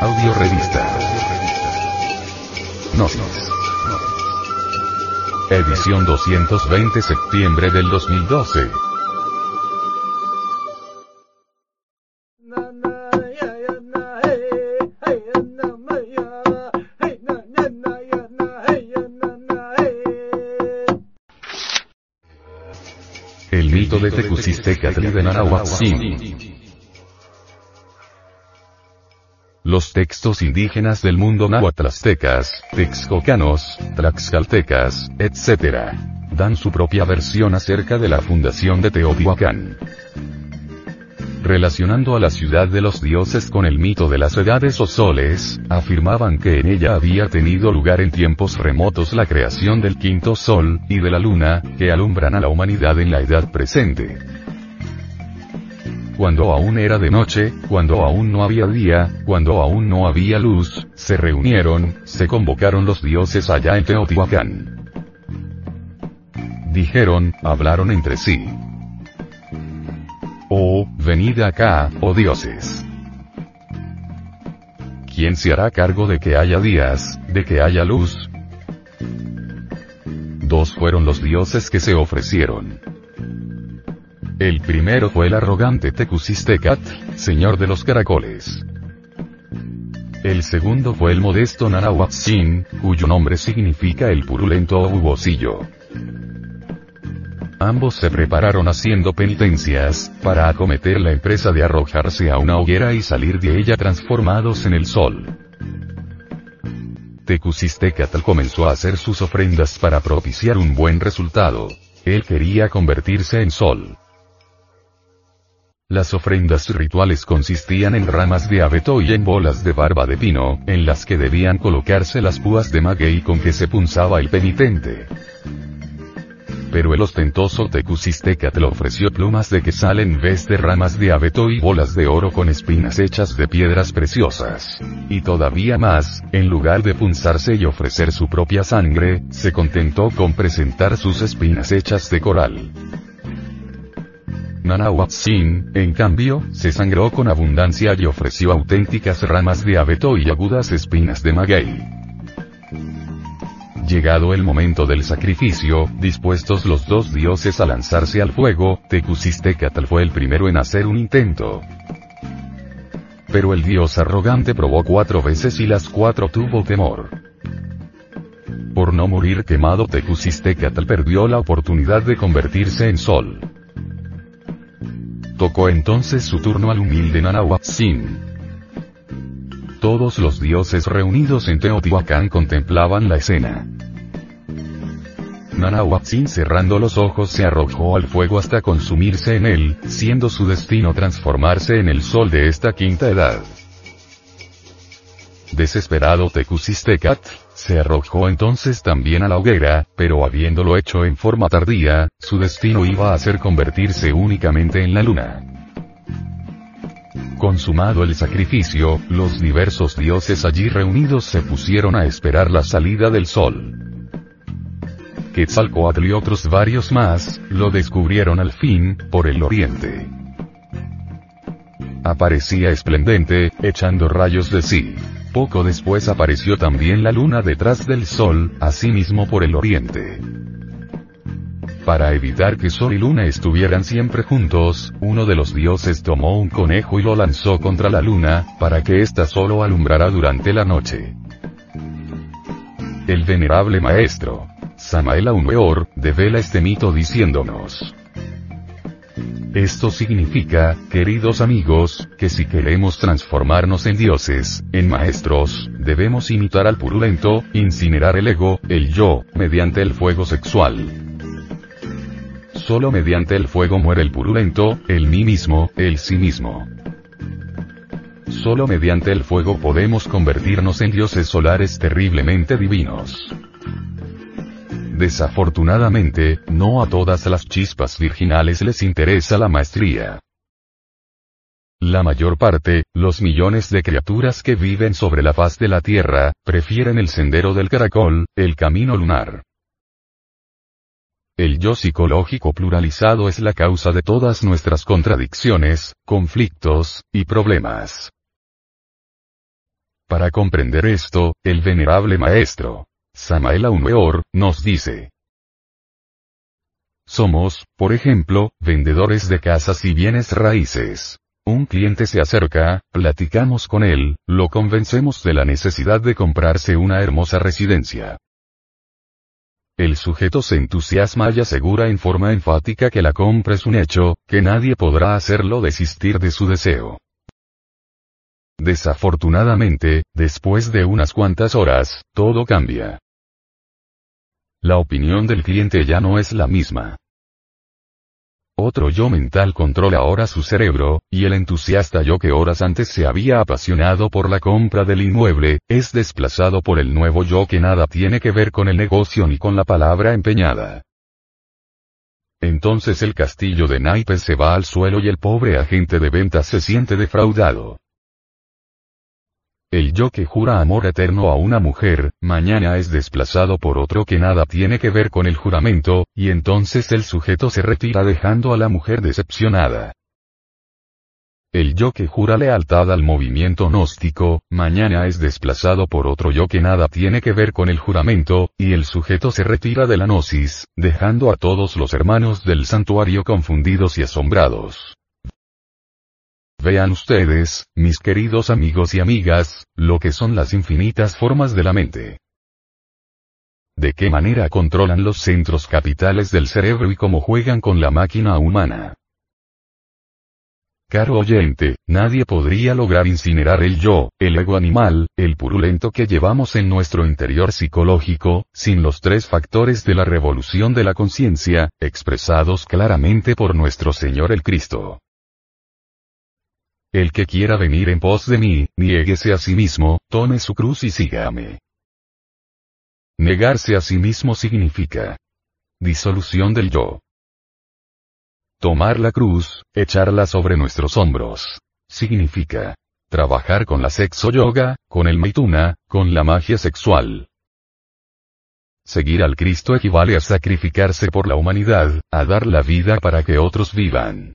Audio Revista. Gnosis. Edición 220 septiembre del 2012. El mito de Tecusistecatl de Nanahuatzin. Los textos indígenas del mundo nahuatlastecas, texcocanos, tlaxcaltecas, etc. dan su propia versión acerca de la fundación de Teotihuacán. Relacionando a la ciudad de los dioses con el mito de las edades o soles, afirmaban que en ella había tenido lugar en tiempos remotos la creación del quinto sol, y de la luna, que alumbran a la humanidad en la edad presente cuando aún era de noche, cuando aún no había día, cuando aún no había luz, se reunieron, se convocaron los dioses allá en Teotihuacán. Dijeron, hablaron entre sí. Oh, venid acá, oh dioses. ¿Quién se hará cargo de que haya días, de que haya luz? Dos fueron los dioses que se ofrecieron. El primero fue el arrogante Tecusistecat, señor de los caracoles. El segundo fue el modesto Nanahuatzin, cuyo nombre significa el purulento o Ambos se prepararon haciendo penitencias, para acometer la empresa de arrojarse a una hoguera y salir de ella transformados en el sol. Tecusistecatl comenzó a hacer sus ofrendas para propiciar un buen resultado. Él quería convertirse en sol. Las ofrendas rituales consistían en ramas de abeto y en bolas de barba de pino, en las que debían colocarse las púas de maguey con que se punzaba el penitente. Pero el ostentoso Tecusistecatl ofreció plumas de que salen en vez de ramas de abeto y bolas de oro con espinas hechas de piedras preciosas. Y todavía más, en lugar de punzarse y ofrecer su propia sangre, se contentó con presentar sus espinas hechas de coral. Nanahuatzin, en cambio, se sangró con abundancia y ofreció auténticas ramas de abeto y agudas espinas de maguey. Llegado el momento del sacrificio, dispuestos los dos dioses a lanzarse al fuego, Tecusistecatl fue el primero en hacer un intento. Pero el dios arrogante probó cuatro veces y las cuatro tuvo temor. Por no morir quemado Tecusistecatl perdió la oportunidad de convertirse en sol. Tocó entonces su turno al humilde Nanahuatzin. Todos los dioses reunidos en Teotihuacán contemplaban la escena. Nanahuatzin cerrando los ojos se arrojó al fuego hasta consumirse en él, siendo su destino transformarse en el sol de esta quinta edad. Desesperado Tecusistecat, se arrojó entonces también a la hoguera, pero habiéndolo hecho en forma tardía, su destino iba a ser convertirse únicamente en la luna. Consumado el sacrificio, los diversos dioses allí reunidos se pusieron a esperar la salida del sol. Quetzalcoatl y otros varios más, lo descubrieron al fin, por el oriente. Aparecía esplendente, echando rayos de sí. Poco después apareció también la luna detrás del sol, asimismo por el oriente. Para evitar que sol y luna estuvieran siempre juntos, uno de los dioses tomó un conejo y lo lanzó contra la luna, para que ésta solo alumbrara durante la noche. El venerable maestro, Samael Aumeor, devela este mito diciéndonos. Esto significa, queridos amigos, que si queremos transformarnos en dioses, en maestros, debemos imitar al purulento, incinerar el ego, el yo, mediante el fuego sexual. Solo mediante el fuego muere el purulento, el mí mismo, el sí mismo. Solo mediante el fuego podemos convertirnos en dioses solares terriblemente divinos. Desafortunadamente, no a todas las chispas virginales les interesa la maestría. La mayor parte, los millones de criaturas que viven sobre la faz de la Tierra, prefieren el sendero del caracol, el camino lunar. El yo psicológico pluralizado es la causa de todas nuestras contradicciones, conflictos, y problemas. Para comprender esto, el venerable maestro, Samael Aumeor, nos dice. Somos, por ejemplo, vendedores de casas y bienes raíces. Un cliente se acerca, platicamos con él, lo convencemos de la necesidad de comprarse una hermosa residencia. El sujeto se entusiasma y asegura en forma enfática que la compra es un hecho, que nadie podrá hacerlo desistir de su deseo. Desafortunadamente, después de unas cuantas horas, todo cambia. La opinión del cliente ya no es la misma. Otro yo mental controla ahora su cerebro, y el entusiasta yo que horas antes se había apasionado por la compra del inmueble, es desplazado por el nuevo yo que nada tiene que ver con el negocio ni con la palabra empeñada. Entonces el castillo de naipes se va al suelo y el pobre agente de ventas se siente defraudado. El yo que jura amor eterno a una mujer, mañana es desplazado por otro que nada tiene que ver con el juramento, y entonces el sujeto se retira dejando a la mujer decepcionada. El yo que jura lealtad al movimiento gnóstico, mañana es desplazado por otro yo que nada tiene que ver con el juramento, y el sujeto se retira de la gnosis, dejando a todos los hermanos del santuario confundidos y asombrados. Vean ustedes, mis queridos amigos y amigas, lo que son las infinitas formas de la mente. De qué manera controlan los centros capitales del cerebro y cómo juegan con la máquina humana. Caro oyente, nadie podría lograr incinerar el yo, el ego animal, el purulento que llevamos en nuestro interior psicológico, sin los tres factores de la revolución de la conciencia, expresados claramente por nuestro Señor el Cristo. El que quiera venir en pos de mí, niéguese a sí mismo, tome su cruz y sígame. Negarse a sí mismo significa disolución del yo. Tomar la cruz, echarla sobre nuestros hombros, significa trabajar con la sexo yoga, con el maituna, con la magia sexual. Seguir al Cristo equivale a sacrificarse por la humanidad, a dar la vida para que otros vivan.